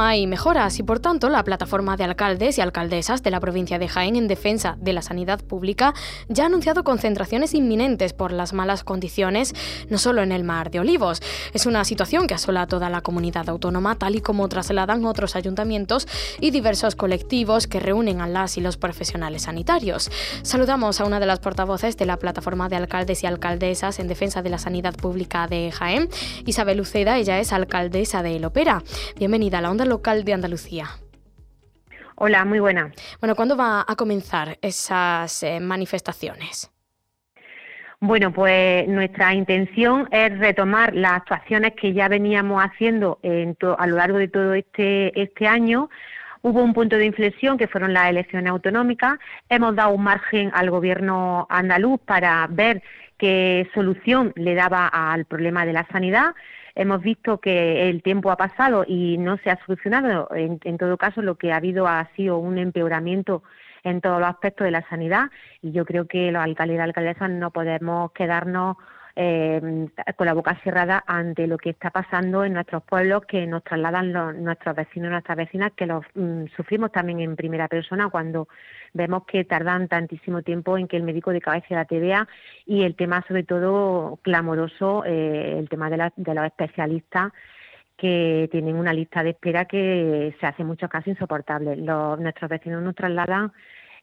Hay mejoras y por tanto la plataforma de alcaldes y alcaldesas de la provincia de Jaén en defensa de la sanidad pública ya ha anunciado concentraciones inminentes por las malas condiciones, no solo en el Mar de Olivos. Es una situación que asola a toda la comunidad autónoma, tal y como trasladan otros ayuntamientos y diversos colectivos que reúnen a las y los profesionales sanitarios. Saludamos a una de las portavoces de la plataforma de alcaldes y alcaldesas en defensa de la sanidad pública de Jaén, Isabel Uceda, ella es alcaldesa de El Opera. Bienvenida a la onda local de Andalucía. Hola, muy buena. Bueno, ¿cuándo va a comenzar esas eh, manifestaciones? Bueno, pues nuestra intención es retomar las actuaciones que ya veníamos haciendo a lo largo de todo este, este año. Hubo un punto de inflexión que fueron las elecciones autonómicas. Hemos dado un margen al gobierno andaluz para ver qué solución le daba al problema de la sanidad. Hemos visto que el tiempo ha pasado y no se ha solucionado. En, todo caso, lo que ha habido ha sido un empeoramiento en todos los aspectos de la sanidad y yo creo que los alcaldes y alcaldesas no podemos quedarnos eh, con la boca cerrada ante lo que está pasando en nuestros pueblos que nos trasladan nuestros vecinos y nuestras vecinas que los mm, sufrimos también en primera persona cuando vemos que tardan tantísimo tiempo en que el médico de cabeza la te vea y el tema sobre todo clamoroso, eh, el tema de, de los especialistas que tienen una lista de espera que se hace muchos casos insoportable. Los, nuestros vecinos nos trasladan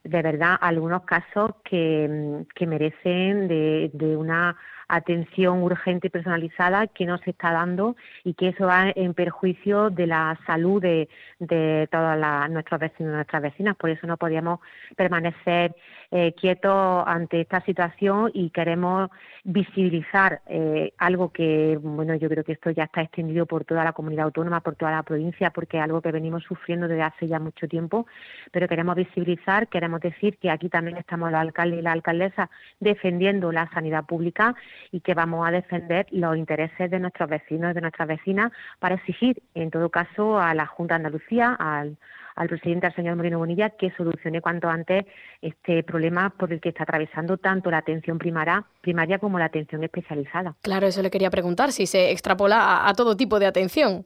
de verdad algunos casos que, que merecen de, de una atención urgente y personalizada que no se está dando y que eso va en perjuicio de la salud de, de todos nuestros vecinos y nuestras vecinas. Por eso no podíamos permanecer eh, quietos ante esta situación y queremos visibilizar eh, algo que, bueno, yo creo que esto ya está extendido por toda la comunidad autónoma, por toda la provincia, porque es algo que venimos sufriendo desde hace ya mucho tiempo, pero queremos visibilizar, queremos decir que aquí también estamos los alcaldes y la alcaldesa defendiendo la sanidad pública y que vamos a defender los intereses de nuestros vecinos y de nuestras vecinas para exigir, en todo caso, a la Junta de Andalucía, al, presidente, al señor Moreno Bonilla, que solucione cuanto antes este problema por el que está atravesando tanto la atención primaria, primaria como la atención especializada. Claro, eso le quería preguntar, si se extrapola a todo tipo de atención.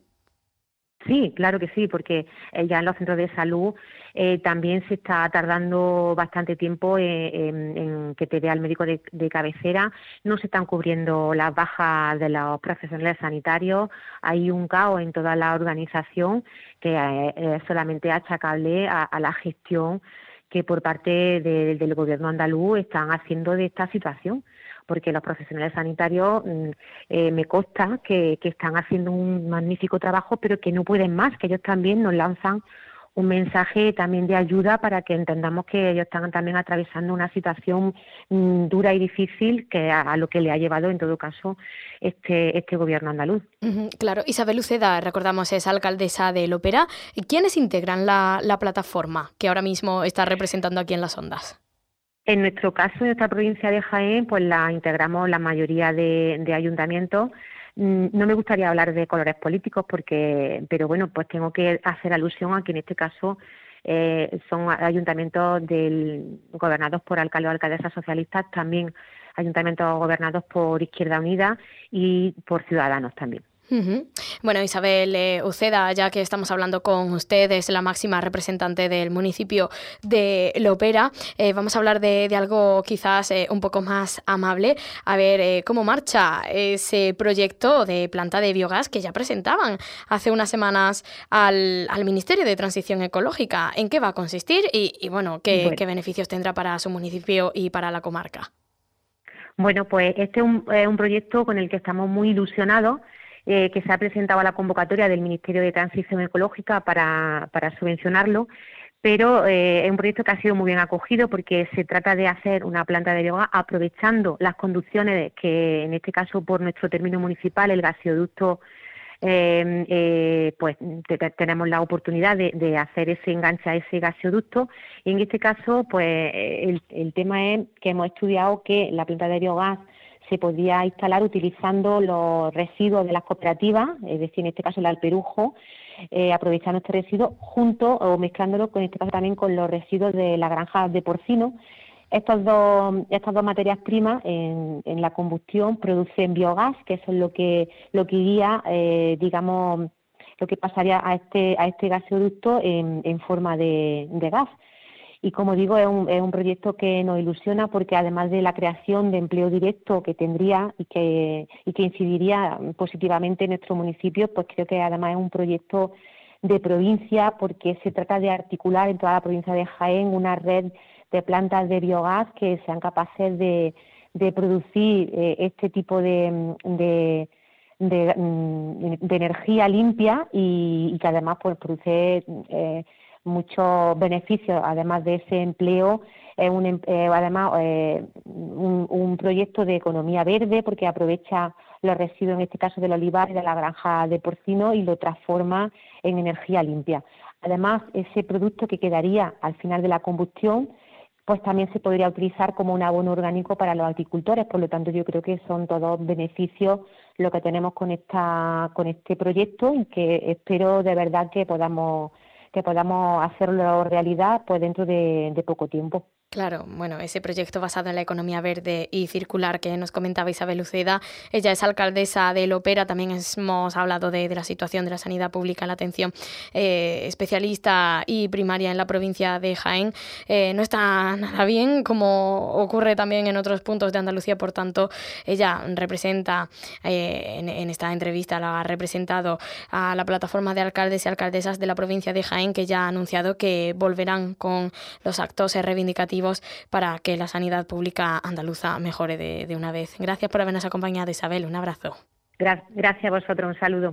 Sí, claro que sí, porque eh, ya en los centros de salud eh, también se está tardando bastante tiempo eh, en, que te vea el médico de, cabecera, no se están cubriendo las bajas de los profesionales sanitarios, hay un caos en toda la organización que es solamente achacable a la gestión que por parte del gobierno andaluz están haciendo de esta situación porque los profesionales sanitarios mm, eh, me consta que, están haciendo un magnífico trabajo, pero que no pueden más, que ellos también nos lanzan un mensaje también de ayuda para que entendamos que ellos están también atravesando una situación mm, dura y difícil que a, lo que le ha llevado en todo caso este, este gobierno andaluz. claro, Isabel Luceda, recordamos, es alcaldesa del Ópera. ¿Quiénes integran la plataforma que ahora mismo está representando aquí en las ondas? En nuestro caso, en esta provincia de Jaén, pues la integramos la mayoría de, ayuntamientos. Mm, no me gustaría hablar de colores políticos, porque, pero bueno, pues tengo que hacer alusión a que en este caso eh, son ayuntamientos del, gobernados por alcaldes o alcaldesas socialistas, también ayuntamientos gobernados por Izquierda Unida y por Ciudadanos también. Bueno, Isabel eh, Uceda, ya que estamos hablando con usted, es la máxima representante del municipio de Lopera, eh, vamos a hablar de, algo quizás eh, un poco más amable. A ver, ¿cómo marcha ese proyecto de planta de biogás que ya presentaban hace unas semanas al, Ministerio de Transición Ecológica? ¿En qué va a consistir y, bueno, qué, beneficios tendrá para su municipio y para la comarca? Bueno, pues este es un proyecto con el que estamos muy ilusionados eh, que se ha presentado a la convocatoria del Ministerio de Transición Ecológica para, para subvencionarlo, pero eh, es un proyecto que ha sido muy bien acogido porque se trata de hacer una planta de yoga aprovechando las conducciones que, en este caso, por nuestro término municipal, el gasoducto eh, eh, pues tenemos la oportunidad de, hacer ese enganche a ese gasoducto. Y en este caso pues el, el tema es que hemos estudiado que la planta de biogás se podía instalar utilizando los residuos de las cooperativas, es decir, en este caso el alperujo, eh, aprovechando este residuo junto o mezclándolo con este caso también con los residuos de la granja de porcino. Estas dos, estas dos materias primas en, la combustión producen biogás, que eso es lo que, lo que iría, eh, digamos, lo que pasaría a este, a este gasoducto en, en forma de gas. Y como digo, es un, es un proyecto que nos ilusiona porque además de la creación de empleo directo que tendría y que, y que incidiría positivamente en nuestro municipio, pues creo que además es un proyecto de provincia porque se trata de articular en toda la provincia de Jaén una red de plantas de biogás que sean capaces de, de producir eh, este tipo de, de, de, energía limpia y, que además pues, produce eh, muchos beneficios, además de ese empleo, es un, em, eh, además eh, un, proyecto de economía verde porque aprovecha los residuos, en este caso del olivar y de la granja de porcino, y lo transforma en energía limpia. Además, ese producto que quedaría al final de la combustión, pues también se podría utilizar como un abono orgánico para los agricultores. Por lo tanto, yo creo que son todos beneficios lo que tenemos con esta con este proyecto y que espero de verdad que podamos que podamos hacerlo realidad pues dentro de, de poco tiempo. Claro, bueno, ese proyecto basado en la economía verde y circular que nos comentaba Isabel Uceda, ella es alcaldesa del Opera, también hemos hablado de, la situación de la sanidad pública, la atención eh, especialista y primaria en la provincia de Jaén. Eh, no está nada bien, como ocurre también en otros puntos de Andalucía, por tanto, ella representa, eh, en, en, esta entrevista la ha representado a la plataforma de alcaldes y alcaldesas de la provincia de Jaén, que ya ha anunciado que volverán con los actos reivindicativos para que la sanidad pública andaluza mejore de, una vez. Gracias por habernos acompañado, Isabel. Un abrazo. Gracias a vosotros. Un saludo.